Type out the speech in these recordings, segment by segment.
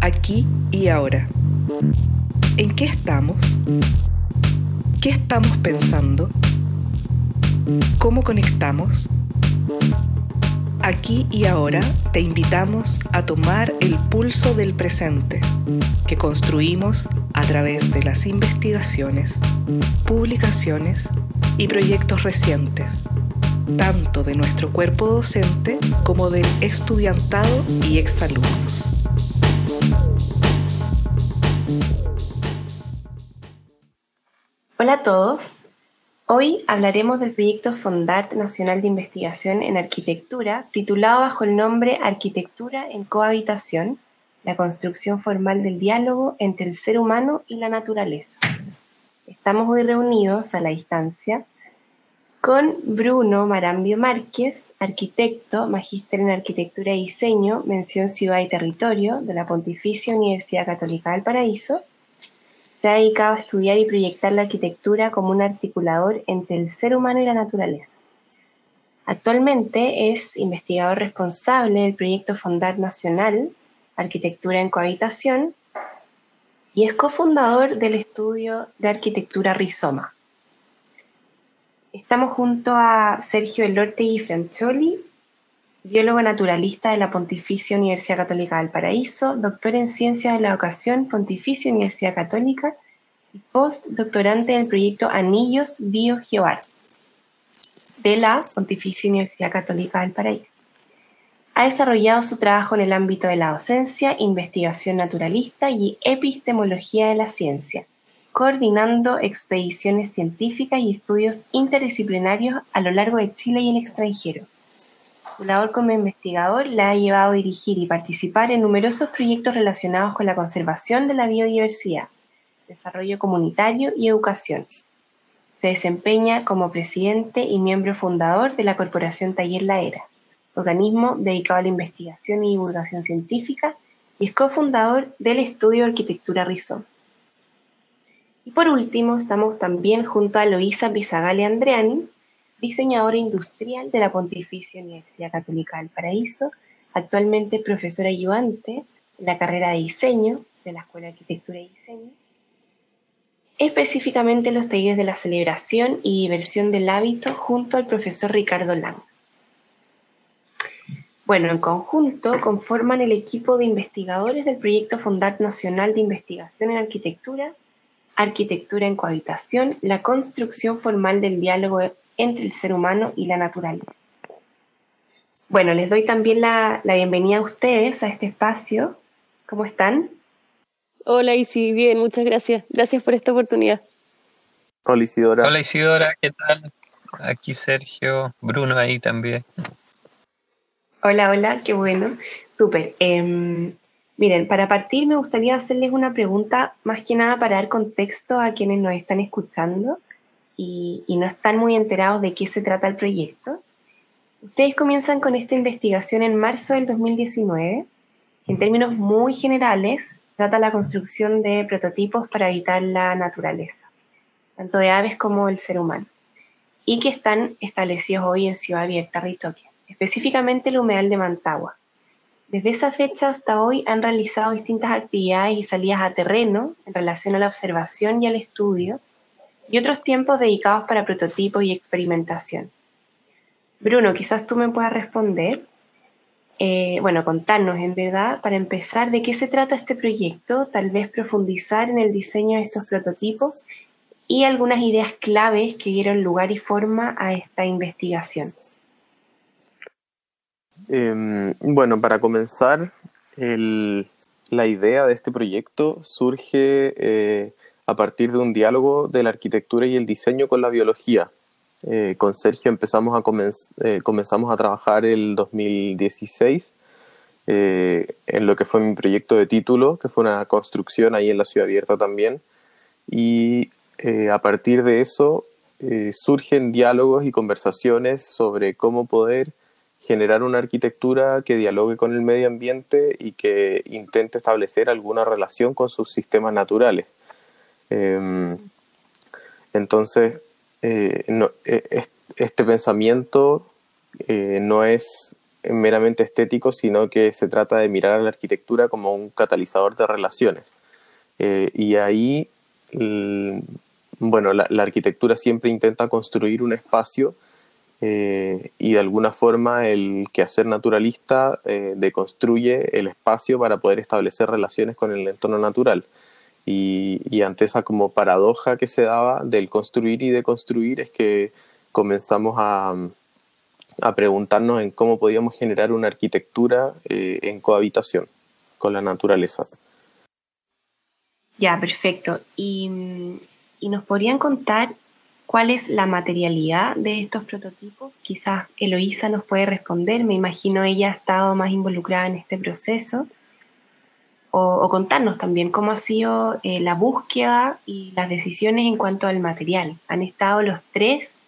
aquí y ahora. ¿En qué estamos? ¿Qué estamos pensando? ¿Cómo conectamos? Aquí y ahora te invitamos a tomar el pulso del presente que construimos a través de las investigaciones, publicaciones y proyectos recientes, tanto de nuestro cuerpo docente como del estudiantado y exalumnos. Hola a todos. Hoy hablaremos del proyecto Fondart Nacional de Investigación en Arquitectura, titulado bajo el nombre Arquitectura en Cohabitación, la construcción formal del diálogo entre el ser humano y la naturaleza. Estamos hoy reunidos a la distancia con Bruno Marambio Márquez, arquitecto, magíster en Arquitectura y Diseño, mención Ciudad y Territorio de la Pontificia Universidad Católica del Paraíso. Se ha dedicado a estudiar y proyectar la arquitectura como un articulador entre el ser humano y la naturaleza. Actualmente es investigador responsable del proyecto Fondar Nacional, Arquitectura en Cohabitación, y es cofundador del estudio de arquitectura Rizoma. Estamos junto a Sergio y Francioli, biólogo naturalista de la Pontificia Universidad Católica del Paraíso, doctor en Ciencias de la Educación, Pontificia Universidad Católica y postdoctorante en el proyecto Anillos BioGeoArt de la Pontificia Universidad Católica del Paraíso. Ha desarrollado su trabajo en el ámbito de la docencia, investigación naturalista y epistemología de la ciencia, coordinando expediciones científicas y estudios interdisciplinarios a lo largo de Chile y el extranjero. Su labor como investigador la ha llevado a dirigir y participar en numerosos proyectos relacionados con la conservación de la biodiversidad, desarrollo comunitario y educación. Se desempeña como presidente y miembro fundador de la Corporación Taller La Era organismo dedicado a la investigación y divulgación científica, y es cofundador del estudio Arquitectura Rizón. Y por último, estamos también junto a Loisa Pizzagale Andreani, diseñadora industrial de la Pontificia Universidad Católica del Paraíso, actualmente profesora ayudante en la carrera de diseño de la Escuela de Arquitectura y Diseño, específicamente en los talleres de la celebración y diversión del hábito junto al profesor Ricardo Lang. Bueno, en conjunto conforman el equipo de investigadores del proyecto Fondar Nacional de Investigación en Arquitectura, Arquitectura en Cohabitación, la construcción formal del diálogo entre el ser humano y la naturaleza. Bueno, les doy también la, bienvenida a ustedes a este espacio. ¿Cómo están? Hola Isi, bien, muchas gracias. Gracias por esta oportunidad. Hola Isidora. Hola Isidora, ¿qué tal? Aquí Sergio, Bruno ahí también. Hola, hola, qué bueno. Súper. Em, miren, para partir me gustaría hacerles una pregunta más que nada para dar contexto a quienes nos están escuchando y, no están muy enterados de qué se trata el proyecto. Ustedes comienzan con esta investigación en marzo del 2019. En términos muy generales, trata la construcción de prototipos para evitar la naturaleza, tanto de aves como el ser humano, y que están establecidos hoy en Ciudad Abierta, Ritoque específicamente el humedal de Mantagua. Desde esa fecha hasta hoy han realizado distintas actividades y salidas a terreno en relación a la observación y al estudio, y otros tiempos dedicados para prototipos y experimentación. Bruno, quizás tú me puedas responder. Eh, bueno, contarnos en verdad, para empezar, de qué se trata este proyecto, tal vez profundizar en el diseño de estos prototipos y algunas ideas claves que dieron lugar y forma a esta investigación. Em, bueno, para comenzar, la idea de este proyecto surge eh, a partir de un diálogo de la arquitectura y el diseño con la biología. Eh, con Sergio empezamos a eh, comenzamos a trabajar el 2016 en lo que fue mi proyecto de título, que fue una construcción ahí en la ciudad abierta también. Y a partir de eso surgen diálogos y conversaciones sobre cómo poder generar una arquitectura que dialogue con el medio ambiente y que intente establecer alguna relación con sus sistemas naturales. Em, entonces, eh, e, este pensamiento eh, no es meramente estético, sino que se trata de mirar a la arquitectura como un catalizador de relaciones. Eh, y ahí, bueno, la, arquitectura siempre intenta construir un espacio y de alguna forma el quehacer naturalista deconstruye el espacio para poder establecer relaciones con el entorno natural. Y, y, ante esa como paradoja que se daba del construir y deconstruir es que comenzamos a, a preguntarnos en cómo podíamos generar una arquitectura en cohabitación con la naturaleza. Ya, perfecto. Y, nos podrían contar cuál es la materialidad de estos prototipos. Quizás Eloísa nos puede responder, me imagino ella ha estado más involucrada en este proceso. O, contarnos también cómo ha sido eh, la búsqueda y las decisiones en cuanto al material. ¿Han estado los tres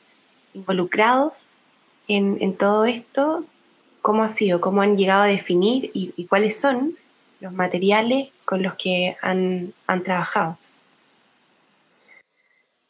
involucrados en, todo esto? ¿Cómo ha sido? ¿Cómo han llegado a definir y cuáles son los materiales con los que han, trabajado.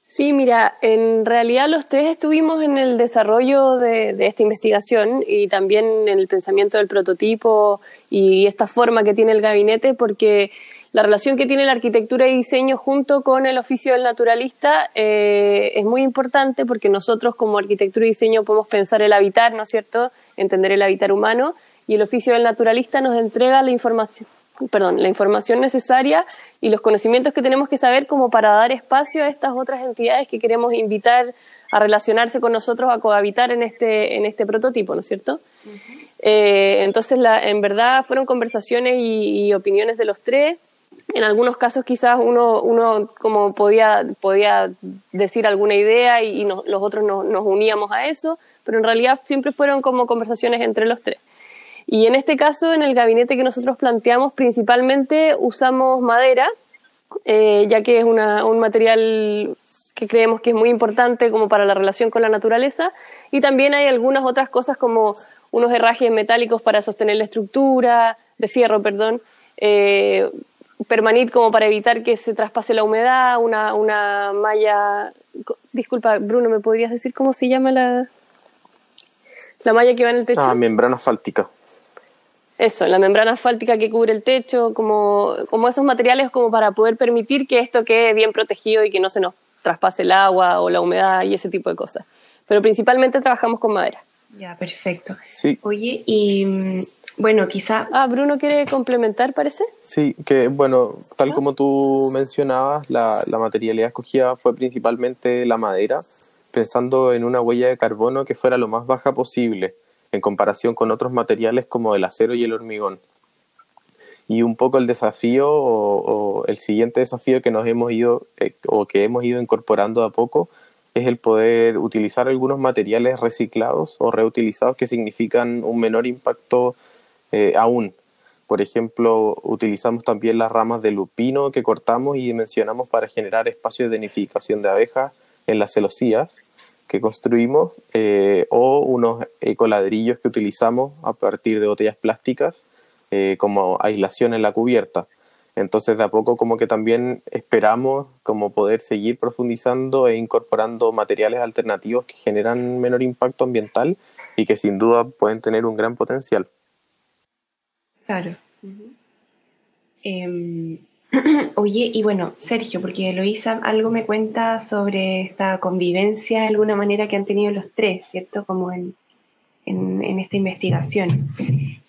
Sí, mira, en realidad los tres estuvimos en el desarrollo de, esta investigación y también en el pensamiento del prototipo y esta forma que tiene el gabinete, porque la relación que tiene la arquitectura y diseño junto con el oficio del naturalista eh, es muy importante porque nosotros como arquitectura y diseño podemos pensar el habitar, ¿no es cierto? Entender el habitar humano y el oficio del naturalista nos entrega la información, perdón, la información necesaria y los conocimientos que tenemos que saber como para dar espacio a estas otras entidades que queremos invitar a relacionarse con nosotros, a cohabitar en este, en este prototipo, ¿no es cierto? Eh, entonces, la, en verdad fueron conversaciones y, opiniones de los tres. En algunos casos quizás uno, uno como podía, podía decir alguna idea y, los otros nos uníamos a eso, pero en realidad siempre fueron como conversaciones entre los tres. Y en este caso, en el gabinete que nosotros planteamos, principalmente usamos madera, eh, ya que es un material que creemos que es muy importante como para la relación con la naturaleza. Y también hay algunas otras cosas como unos herrajes metálicos para sostener la estructura, de fierro, perdón, eh, permanit como para evitar que se traspase la humedad, una, una malla... Disculpa, Bruno, ¿me podrías decir cómo se llama la, la malla que va en el techo? Ah, membrana asfáltica. Eso, la membrana asfáltica que cubre el techo, como, como esos materiales como para poder permitir que esto quede bien protegido y que no se nos traspase el agua o la humedad y ese tipo de cosas. Pero principalmente trabajamos con madera. Ya, perfecto. Sí. Oye, y bueno, quizá... Ah, Bruno quiere complementar, parece. Sí, que bueno, tal ah. como tú mencionabas, la, la materialidad escogida fue principalmente la madera, pensando en una huella de carbono que fuera lo más baja posible en comparación con otros materiales como el acero y el hormigón. Y un poco el desafío o, el siguiente desafío que nos hemos ido eh, o que hemos ido incorporando a poco es el poder utilizar algunos materiales reciclados o reutilizados que significan un menor impacto eh, aún. Por ejemplo, utilizamos también las ramas de lupino que cortamos y dimensionamos para generar espacios de nidificación de abejas en las celosías que construimos eh, o unos ecoladrillos que utilizamos a partir de botellas plásticas eh, como aislación en la cubierta. Entonces de a poco como que también esperamos como poder seguir profundizando e incorporando materiales alternativos que generan menor impacto ambiental y que sin duda pueden tener un gran potencial. Claro. Oye, y bueno, Sergio, porque Eloisa algo me cuenta sobre esta convivencia de alguna manera que han tenido los tres, ¿cierto? Como en, esta investigación.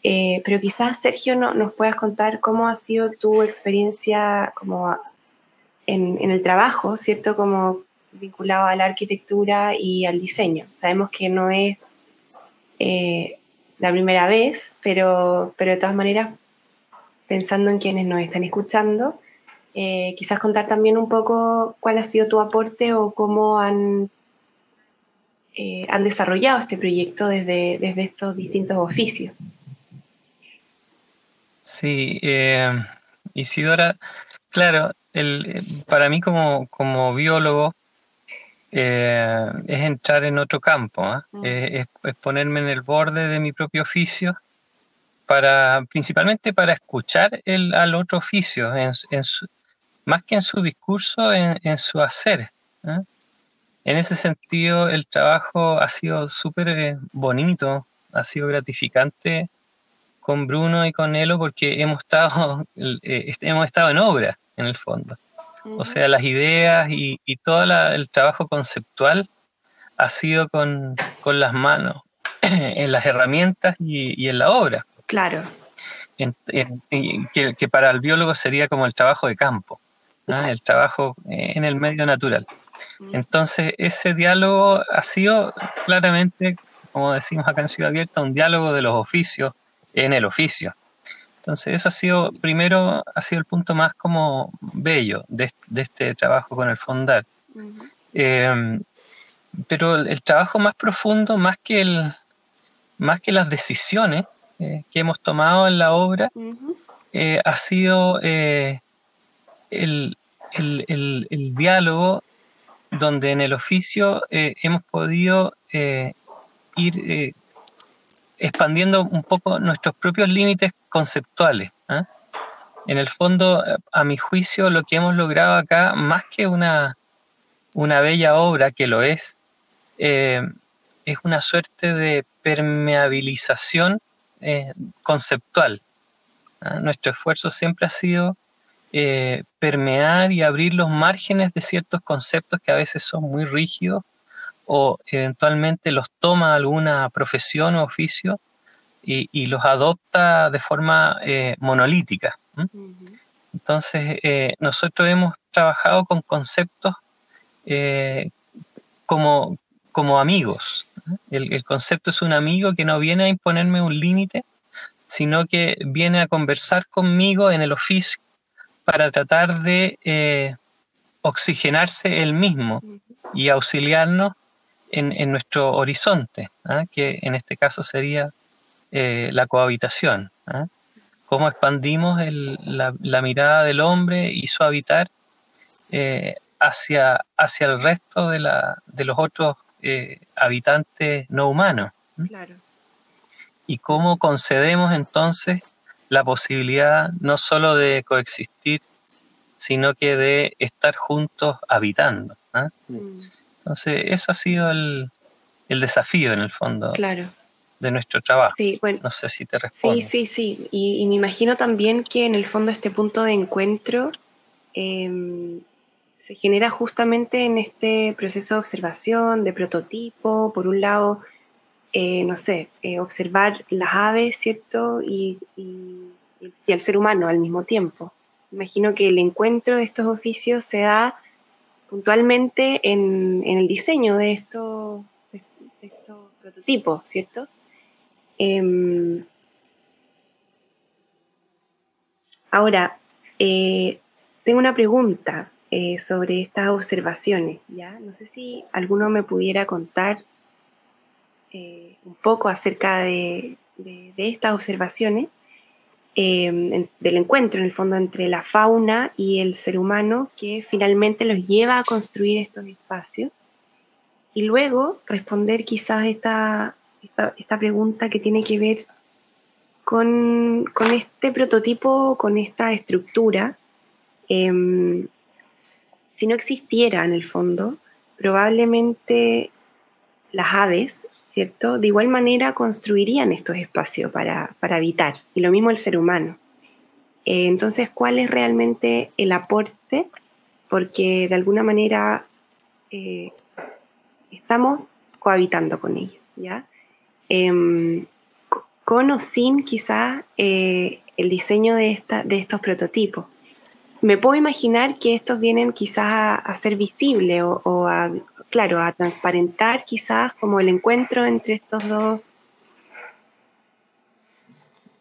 Eh, pero quizás, Sergio, no, nos puedas contar cómo ha sido tu experiencia como en, el trabajo, ¿cierto? Como vinculado a la arquitectura y al diseño. Sabemos que no es eh, la primera vez, pero, pero de todas maneras pensando en quienes nos están escuchando, eh, quizás contar también un poco cuál ha sido tu aporte o cómo han, eh, han desarrollado este proyecto desde, desde estos distintos oficios. Sí, eh, Isidora, claro, el, para mí como, como biólogo es entrar en otro campo, ¿ah? mm. es, ponerme en el borde de mi propio oficio para principalmente para escuchar el, al otro oficio, en, más que en su discurso, en, su hacer. ¿eh? En ese sentido, el trabajo ha sido súper eh, bonito, ha sido gratificante con Bruno y con Elo porque hemos estado, eh, hemos estado en obra, en el fondo. O sea, las ideas y, todo el trabajo conceptual ha sido con, las manos, en las herramientas y, en la obra. Claro. que, para el biólogo sería como el trabajo de campo, el trabajo en el medio natural. Entonces, ese diálogo ha sido claramente, como decimos acá en Ciudad Abierta, un diálogo de los oficios en el oficio. Entonces, eso ha sido, primero, ha sido el punto más como bello de, este trabajo con el Fondar. Em, pero el, trabajo más profundo, más que, el, más que las decisiones eh, que hemos tomado en la obra, eh, ha sido eh, el, el, diálogo donde en el oficio hemos podido ir expandiendo un poco nuestros propios límites conceptuales. En el fondo, a mi juicio, lo que hemos logrado acá, más que una, una bella obra, que lo es, eh, es una suerte de permeabilización eh, conceptual. ¿ah? Nuestro esfuerzo siempre ha sido eh, permear y abrir los márgenes de ciertos conceptos que a veces son muy rígidos o eventualmente los toma alguna profesión o oficio y, los adopta de forma eh, monolítica. Entonces, eh, nosotros hemos trabajado con conceptos eh, como, como amigos. El, el, concepto es un amigo que no viene a imponerme un límite, sino que viene a conversar conmigo en el oficio para tratar de oxigenarse él mismo y auxiliarnos en, nuestro horizonte, ¿ah? que en este caso sería eh, la cohabitación. ¿ah? Cómo expandimos la, mirada del hombre y su habitar eh, hacia, hacia el resto de, la, de los otros eh, habitantes no humanos. Y cómo concedemos entonces la posibilidad no solo de coexistir, sino que de estar juntos habitando. ¿ah? Mm. Entonces, eso ha sido el, desafío en el fondo claro. de nuestro trabajo. Sí, bueno, no sé si te respondo. Sí, sí, sí. Y, me imagino también que en el fondo este punto de encuentro em, se genera justamente en este proceso de observación, de prototipo, por un lado, eh, no sé, eh, observar las aves, ¿cierto? Y, y, ser humano al mismo tiempo. Imagino que el encuentro de estos oficios se da puntualmente en, el diseño de estos, prototipos, ¿cierto? Em, ahora, eh, tengo una pregunta eh, sobre estas observaciones, ¿ya? No sé si alguno me pudiera contar eh, un poco acerca de estas observaciones Em, del encuentro en el fondo entre la fauna y el ser humano que finalmente los lleva a construir estos espacios y luego responder quizás esta, esta, pregunta que tiene que ver con, este prototipo, con esta estructura. Si no existiera en el fondo, probablemente las aves ¿cierto? De igual manera construirían estos espacios para, habitar, y lo mismo el ser humano. Eh, entonces, ¿cuál es realmente el aporte? Porque de alguna manera eh, estamos cohabitando con ellos, ¿ya? Em, con o sin quizás eh, el diseño de, esta, de estos prototipos. Me puedo imaginar que estos vienen quizás a, ser visibles o, a, claro, a transparentar quizás como el encuentro entre estos dos,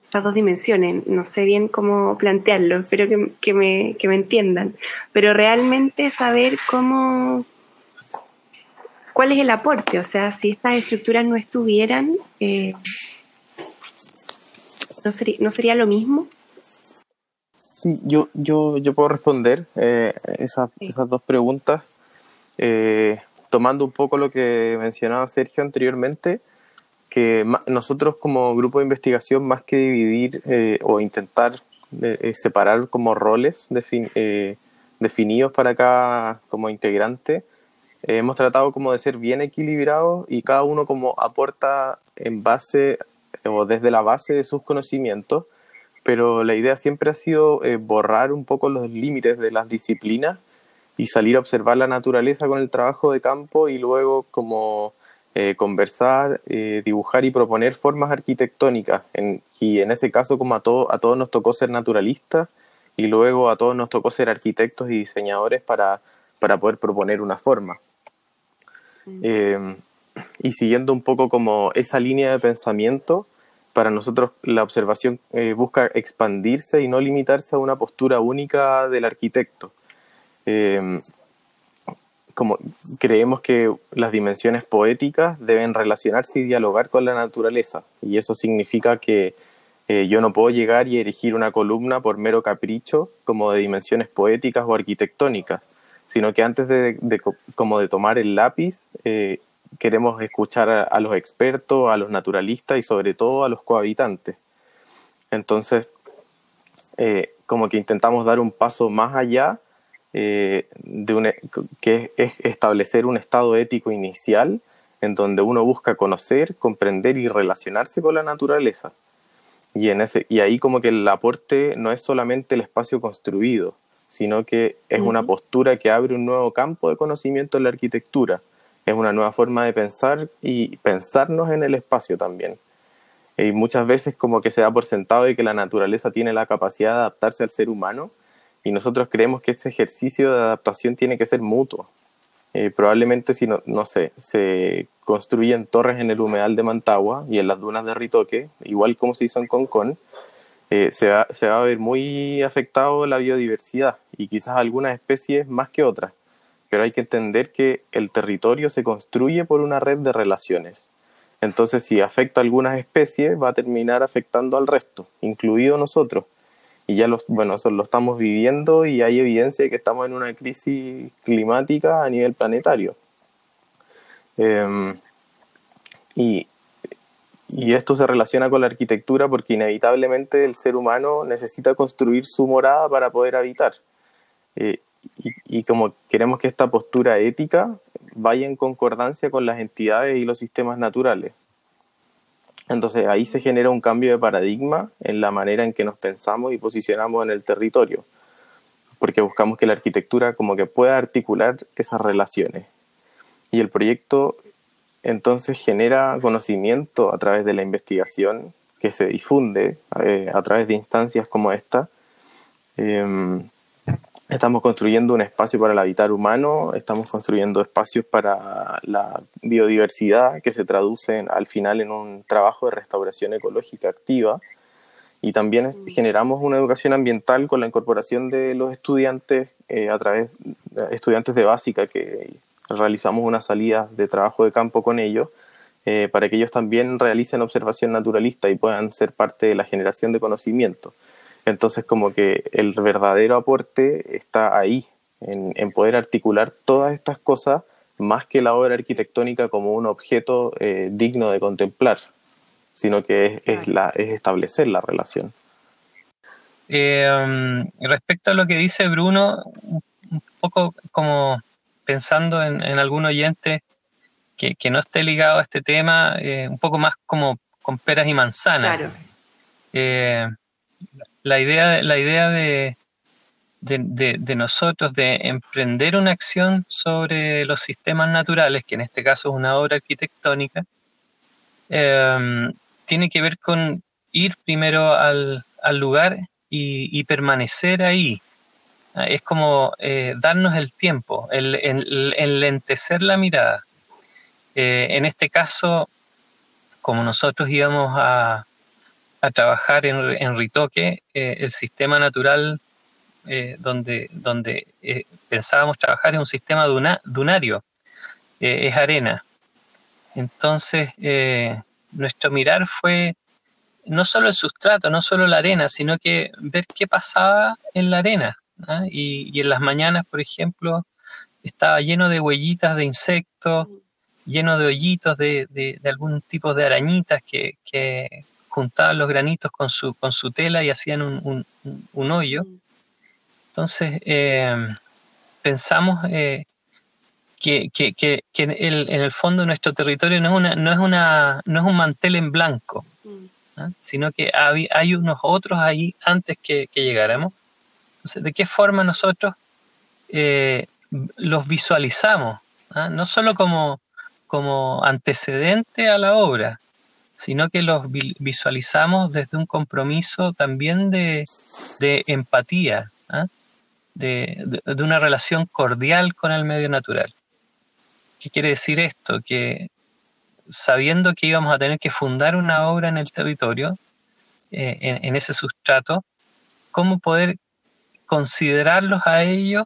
estas dos dimensiones. No sé bien cómo plantearlo, espero que, me, entiendan. Pero realmente saber cómo, cuál es el aporte, o sea, si estas estructuras no estuvieran, eh, ¿no, sería, ¿no sería lo mismo? Sí, yo, yo, yo puedo responder eh, esas, esas dos preguntas. Eh, tomando un poco lo que mencionaba Sergio anteriormente, que nosotros como grupo de investigación, más que dividir eh, o intentar eh, separar como roles eh, definidos para cada como integrante, hemos tratado como de ser bien equilibrados y cada uno como aporta en base o desde la base de sus conocimientos, pero la idea siempre ha sido eh, borrar un poco los límites de las disciplinas y salir a observar la naturaleza con el trabajo de campo y luego como eh, conversar, eh, dibujar y proponer formas arquitectónicas. y en ese caso como a, todo, a todos nos tocó ser naturalistas y luego a todos nos tocó ser arquitectos y diseñadores para, para poder proponer una forma. Mm. y siguiendo un poco como esa línea de pensamiento, para nosotros la observación eh, busca expandirse y no limitarse a una postura única del arquitecto. Eh, como creemos que las dimensiones poéticas deben relacionarse y dialogar con la naturaleza, y eso significa que eh, yo no puedo llegar y erigir una columna por mero capricho como de dimensiones poéticas o arquitectónicas, sino que antes de, como de tomar el lápiz, queremos escuchar a, los expertos, a los naturalistas y sobre todo a los cohabitantes. Entonces, eh, como que intentamos dar un paso más allá eh, de e, que es establecer un estado ético inicial en donde uno busca conocer, comprender y relacionarse con la naturaleza. Y, en ese, y ahí como que el aporte no es solamente el espacio construido, sino que es una postura que abre un nuevo campo de conocimiento en la arquitectura es una nueva forma de pensar y pensarnos en el espacio también. Y muchas veces como que se da por sentado de que la naturaleza tiene la capacidad de adaptarse al ser humano y nosotros creemos que este ejercicio de adaptación tiene que ser mutuo. Eh, probablemente si no, no sé, se construyen torres en el humedal de Mantagua y en las dunas de Ritoque, igual como se hizo en Concón, eh, se, va, se va a ver muy afectado la biodiversidad y quizás algunas especies más que otras pero hay que entender que el territorio se construye por una red de relaciones. Entonces, si afecta a algunas especies, va a terminar afectando al resto, incluido nosotros. Y ya los, bueno, eso lo estamos viviendo y hay evidencia de que estamos en una crisis climática a nivel planetario. Em, y, y esto se relaciona con la arquitectura porque inevitablemente el ser humano necesita construir su morada para poder habitar. Eh, y, como queremos que esta postura ética vaya en concordancia con las entidades y los sistemas naturales. Entonces ahí se genera un cambio de paradigma en la manera en que nos pensamos y posicionamos en el territorio, porque buscamos que la arquitectura como que pueda articular esas relaciones. Y el proyecto entonces genera conocimiento a través de la investigación que se difunde eh, a través de instancias como esta. Em, Estamos construyendo un espacio para el habitar humano, estamos construyendo espacios para la biodiversidad que se traducen al final en un trabajo de restauración ecológica activa y también mm. generamos una educación ambiental con la incorporación de los estudiantes eh, a través de estudiantes de básica que realizamos una salida de trabajo de campo con ellos eh, para que ellos también realicen observación naturalista y puedan ser parte de la generación de conocimiento. Entonces, como que el verdadero aporte está ahí, en, poder articular todas estas cosas más que la obra arquitectónica como un objeto eh, digno de contemplar, sino que es, la, es establecer la relación. Eh, um, respecto a lo que dice Bruno, un poco como pensando en, algún oyente que, no esté ligado a este tema, eh, un poco más como con peras y manzanas. Claro la idea, la idea de, de, nosotros de emprender una acción sobre los sistemas naturales, que en este caso es una obra arquitectónica, em, tiene que ver con ir primero al, lugar y, permanecer ahí. Es como eh, darnos el tiempo, el, enlentecer la mirada. Eh, en este caso, como nosotros íbamos a, a trabajar en, en Ritoque, eh, el sistema natural eh, donde, donde eh, pensábamos trabajar es un sistema dunario, es arena. Entonces, nuestro mirar fue no solo el sustrato, no solo la arena, sino que ver qué pasaba en la arena. ¿ah? Y, en las mañanas, por ejemplo, estaba lleno de huellitas de insectos, lleno de hoyitos de, de, algún tipo de arañitas que, juntaban los granitos con su, con su tela y hacían un, un, hoyo. Entonces, eh, pensamos eh, que, en, el, fondo nuestro territorio no es, una, no es, una, no es un mantel en blanco, mm. ¿ah? sino que hay, hay, unos otros ahí antes que, llegáramos. Entonces, ¿de qué forma nosotros eh, los visualizamos? ¿ah? No solo como, como antecedente a la obra, sino que los visualizamos desde un compromiso también de, empatía, ¿ah? de, una relación cordial con el medio natural. ¿Qué quiere decir esto? Que sabiendo que íbamos a tener que fundar una obra en el territorio, eh, en, ese sustrato, cómo poder considerarlos a ellos,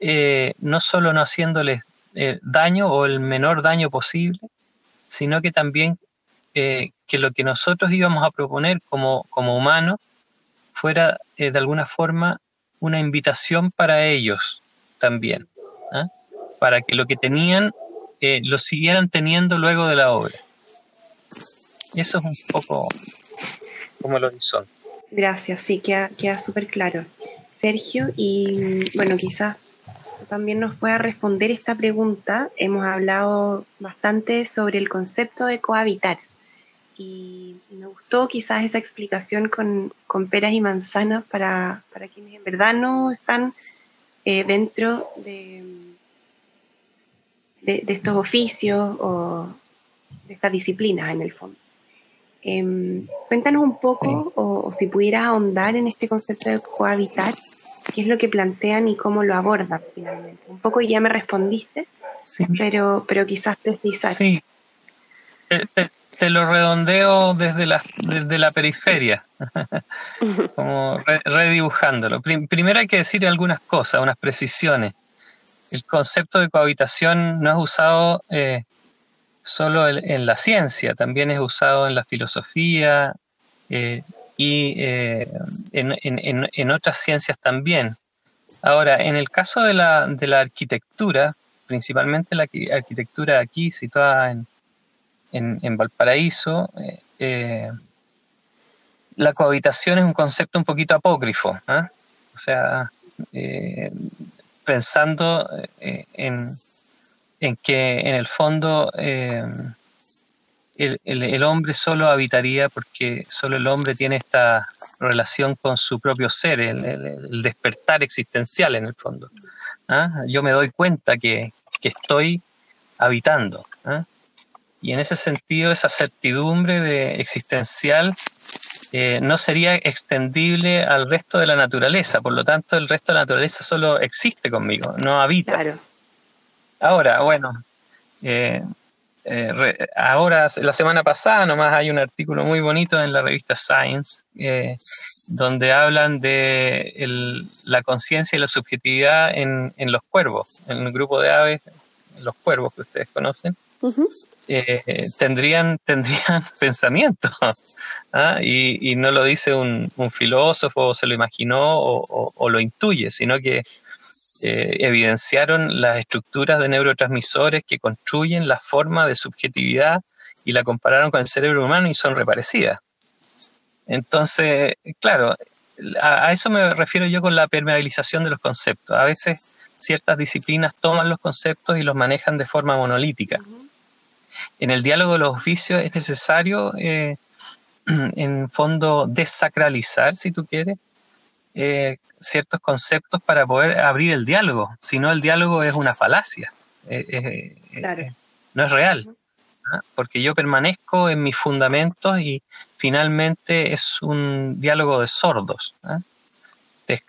eh, no solo no haciéndoles eh, daño o el menor daño posible, sino que también que lo que nosotros íbamos a proponer como, como humanos fuera de alguna forma una invitación para ellos también, ¿ah? para que lo que tenían eh, lo siguieran teniendo luego de la obra. Y eso es un poco como lo hizo. Gracias, sí, queda, queda súper claro. Sergio, y bueno, quizás también nos pueda responder esta pregunta. Hemos hablado bastante sobre el concepto de cohabitar y, me gustó quizás esa explicación con, peras y manzanas para, quienes en verdad no están eh, dentro de, de, estos oficios o de estas disciplinas en el fondo. Em, cuéntanos un poco, o, si pudieras ahondar en este concepto de cohabitar, qué es lo que plantean y cómo lo abordan finalmente. Un poco ya me respondiste, pero, pero quizás precisar. Sí. Eh, eh, te lo redondeo desde la, desde la periferia, como redibujándolo. primero hay que decir algunas cosas, unas precisiones. El concepto de cohabitación no es usado eh, solo en, la ciencia, también es usado en la filosofía eh, y eh, en, en, en, otras ciencias también. Ahora, en el caso de la, de la arquitectura, principalmente la arquitectura aquí situada en, en, Valparaíso, eh, eh, la cohabitación es un concepto un poquito apócrifo. ¿ah? O sea, eh, pensando en, que en el fondo el, hombre solo habitaría porque solo el hombre tiene esta relación con su propio ser, el, despertar existencial en el fondo. Yo me doy cuenta que, que estoy habitando. Y en ese sentido, esa certidumbre de existencial eh, no sería extendible al resto de la naturaleza. Por lo tanto, el resto de la naturaleza solo existe conmigo, no habita. Ahora, bueno, eh, eh, ahora, la semana pasada nomás hay un artículo muy bonito en la revista Science, donde hablan de la conciencia y la subjetividad en, en los cuervos, en el grupo de aves, los cuervos que ustedes conocen. Eh, tendrían, tendrían pensamiento. ¿ah? y, no lo dice un, filósofo, o se lo imaginó o, lo intuye, sino que eh, evidenciaron las estructuras de neurotransmisores que construyen la forma de subjetividad y la compararon con el cerebro humano y son reparecidas. Entonces, claro, a, eso me refiero yo con la permeabilización de los conceptos. A veces ciertas disciplinas toman los conceptos y los manejan de forma monolítica en el diálogo de los oficios es necesario, eh, en fondo, desacralizar, si tú quieres, eh, ciertos conceptos para poder abrir el diálogo. Si no, el diálogo es una falacia. Eh, no es real. ¿ah? Porque yo permanezco en mis fundamentos y finalmente es un diálogo de sordos. ¿ah? Te,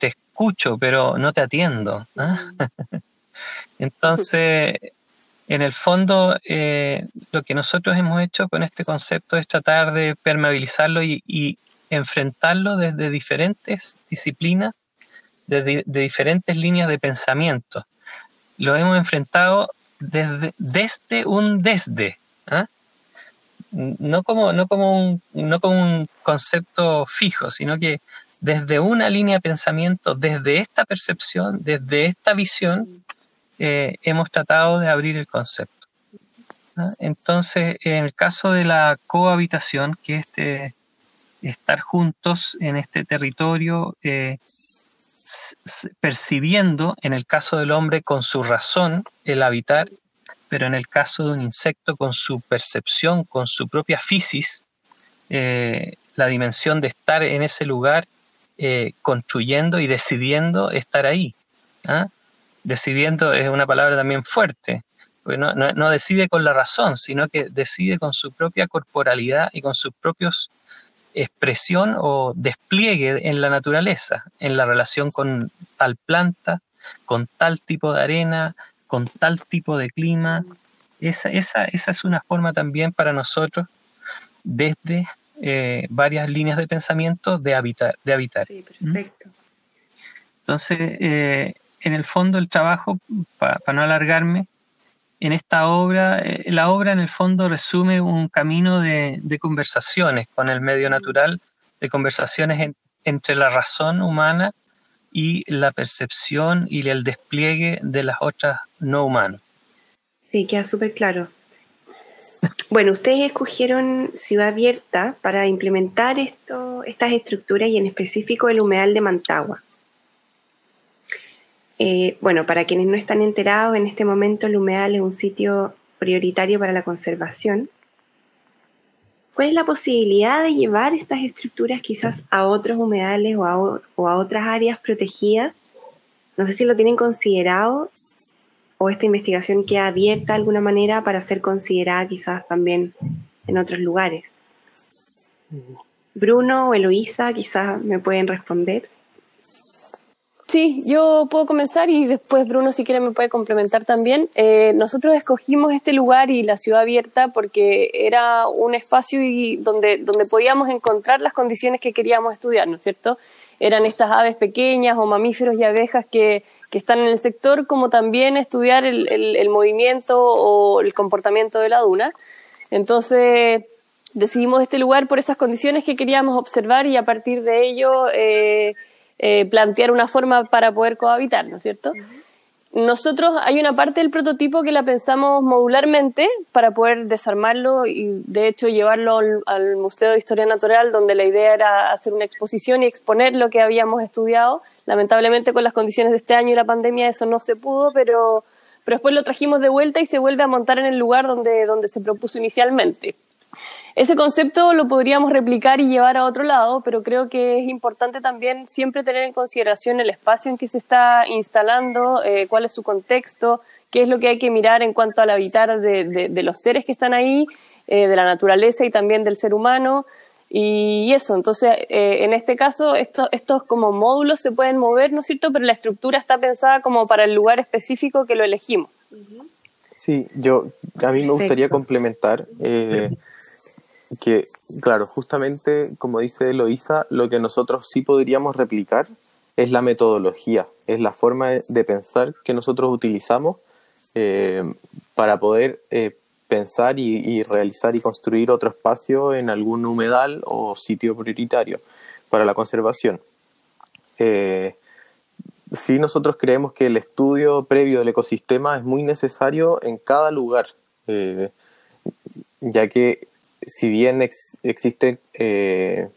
escucho, pero no te atiendo. ¿ah? Entonces, en el fondo, eh, lo que nosotros hemos hecho con este concepto es tratar de permeabilizarlo y, enfrentarlo desde diferentes disciplinas, desde de diferentes líneas de pensamiento. Lo hemos enfrentado desde, desde un desde. ¿ah? No, como, no, como no como un concepto fijo, sino que desde una línea de pensamiento, desde esta percepción, desde esta visión, eh, hemos tratado de abrir el concepto. Entonces, en el caso de la cohabitación, que es este, estar juntos en este territorio, eh, percibiendo, en el caso del hombre, con su razón el habitar, pero en el caso de un insecto, con su percepción, con su propia fisis, eh, la dimensión de estar en ese lugar, construyendo y decidiendo estar ahí. ¿ah? Decidiendo es una palabra también fuerte, porque no, no, decide con la razón, sino que decide con su propia corporalidad y con sus propios expresión o despliegue en la naturaleza, en la relación con tal planta, con tal tipo de arena, con tal tipo de clima. Esa, esa, esa es una forma también para nosotros, desde eh, varias líneas de pensamiento, de habitar. De habitar. Sí, ¿Mm? perfecto. Entonces, eh, en el fondo, el trabajo, para no alargarme, en esta obra, eh, la obra en el fondo resume un camino de, conversaciones con el medio natural, de conversaciones entre la razón humana y la percepción y el despliegue de las otras no humanas. Sí, queda súper claro. Bueno, ustedes escogieron Ciudad Abierta para implementar esto, estas estructuras y en específico el humedal de Mantagua. Eh, bueno, para quienes no están enterados, en este momento el humedal es un sitio prioritario para la conservación. ¿Cuál es la posibilidad de llevar estas estructuras quizás a otros humedales o a, otras áreas protegidas? No sé si lo tienen considerado o esta investigación queda abierta de alguna manera para ser considerada quizás también en otros lugares. Bruno o Eloísa quizás me pueden responder. Sí, yo puedo comenzar y después Bruno, si quiere, me puede complementar también. Eh, nosotros escogimos este lugar y la ciudad abierta porque era un espacio y donde, donde podíamos encontrar las condiciones que queríamos estudiar, ¿no es cierto? Eran estas aves pequeñas o mamíferos y abejas que, que están en el sector, como también estudiar el, el, movimiento o el comportamiento de la duna. Entonces, decidimos este lugar por esas condiciones que queríamos observar y a partir de ello... Eh, eh, plantear una forma para poder cohabitar, ¿no es cierto? Nosotros hay una parte del prototipo que la pensamos modularmente para poder desarmarlo y de hecho llevarlo al, Museo de Historia Natural donde la idea era hacer una exposición y exponer lo que habíamos estudiado. Lamentablemente con las condiciones de este año y la pandemia eso no se pudo, pero, pero después lo trajimos de vuelta y se vuelve a montar en el lugar donde, donde se propuso inicialmente. Ese concepto lo podríamos replicar y llevar a otro lado, pero creo que es importante también siempre tener en consideración el espacio en que se está instalando, eh, cuál es su contexto, qué es lo que hay que mirar en cuanto al habitar de, los seres que están ahí, eh, de la naturaleza y también del ser humano. Y eso, entonces, eh, en este caso, estos como módulos se pueden mover, ¿no es cierto? Pero la estructura está pensada como para el lugar específico que lo elegimos. Sí, yo, a mí me gustaría complementar que, claro, justamente como dice Eloisa, lo que nosotros sí podríamos replicar es la metodología, es la forma de pensar que nosotros utilizamos eh, para poder eh, pensar y, realizar y construir otro espacio en algún humedal o sitio prioritario para la conservación. Eh, sí, nosotros creemos que el estudio previo del ecosistema es muy necesario en cada lugar, ya que si bien existen, eh,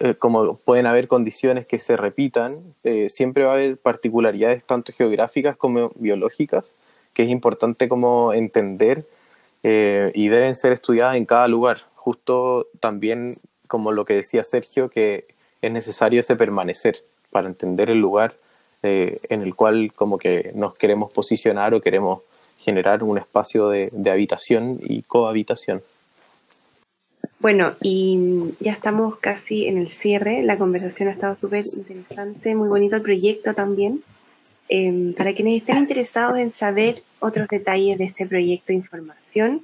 eh, como pueden haber condiciones que se repitan, eh, siempre va a haber particularidades tanto geográficas como biológicas que es importante como entender y deben ser estudiadas en cada lugar. Justo también como lo que decía Sergio, que es necesario ese permanecer para entender el lugar en el cual como que nos queremos posicionar o queremos generar un espacio de habitación y cohabitación. Bueno, y ya estamos casi en el cierre. La conversación ha estado súper interesante, muy bonito el proyecto también. Em, para quienes estén interesados en saber otros detalles de este proyecto de información,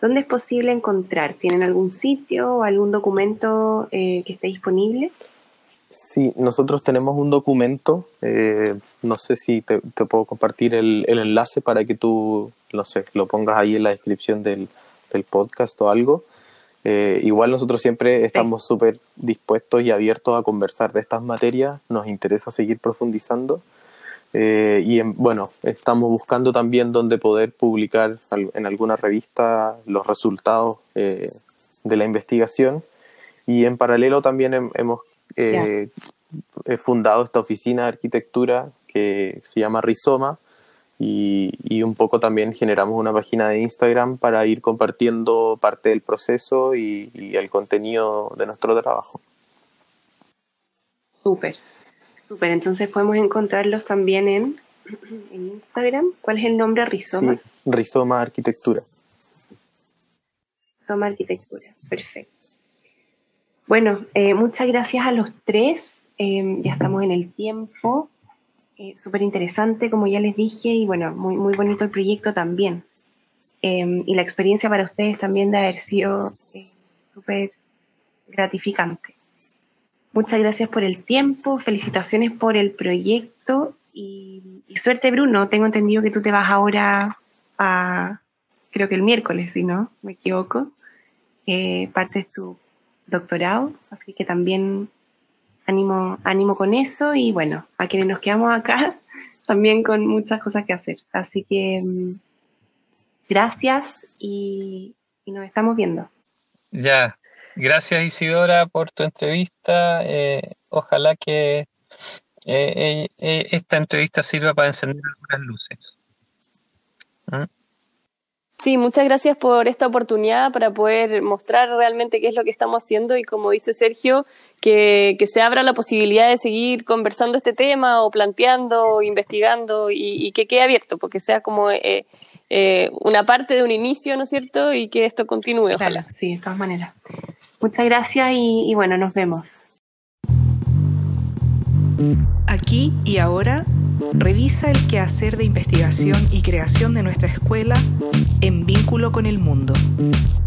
¿dónde es posible encontrar? ¿Tienen algún sitio o algún documento eh, que esté disponible? Sí, nosotros tenemos un documento, eh, no sé si te, puedo compartir el, enlace para que tú, no sé, lo pongas ahí en la descripción del, del podcast o algo. Eh, igual nosotros siempre estamos súper dispuestos y abiertos a conversar de estas materias, nos interesa seguir profundizando. Eh, y bueno, estamos buscando también dónde poder publicar en alguna revista los resultados eh, de la investigación. Y en paralelo también hemos fundado esta oficina de arquitectura que se llama Rizoma y, un poco también generamos una página de Instagram para ir compartiendo parte del proceso y, el contenido de nuestro trabajo. Súper, súper. Entonces podemos encontrarlos también en, Instagram. ¿Cuál es el nombre? Rizoma. Rizoma Arquitectura. Rizoma Arquitectura, perfecto. Bueno, eh, muchas gracias a los tres. Eh, ya estamos en el tiempo. Eh, súper interesante, como ya les dije, y bueno, muy, muy bonito el proyecto también. Em, y la experiencia para ustedes también de haber sido eh, súper gratificante. Muchas gracias por el tiempo, felicitaciones por el proyecto y, suerte Bruno, tengo entendido que tú te vas ahora a, creo que el miércoles, si no me equivoco, eh, partes tu doctorado, así que también ánimo, con eso y bueno, a quienes nos quedamos acá también con muchas cosas que hacer. Así que mm, gracias y, nos estamos viendo. Ya, gracias Isidora por tu entrevista. Eh, ojalá que eh, eh, esta entrevista sirva para encender algunas luces. ¿Mm? Sí, muchas gracias por esta oportunidad para poder mostrar realmente qué es lo que estamos haciendo y como dice Sergio, que, se abra la posibilidad de seguir conversando este tema o planteando, investigando y, que quede abierto, porque sea como eh, eh, una parte de un inicio, ¿no es cierto? Y que esto continúe. Ojalá. sí, de todas maneras. Muchas gracias y bueno, nos vemos. Aquí y ahora Revisa el quehacer de investigación y creación de nuestra escuela en vínculo con el mundo.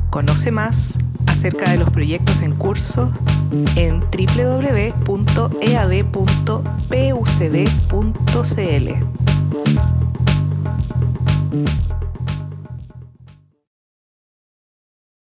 Conoce más acerca de los proyectos en curso en www.ead.pucd.cl.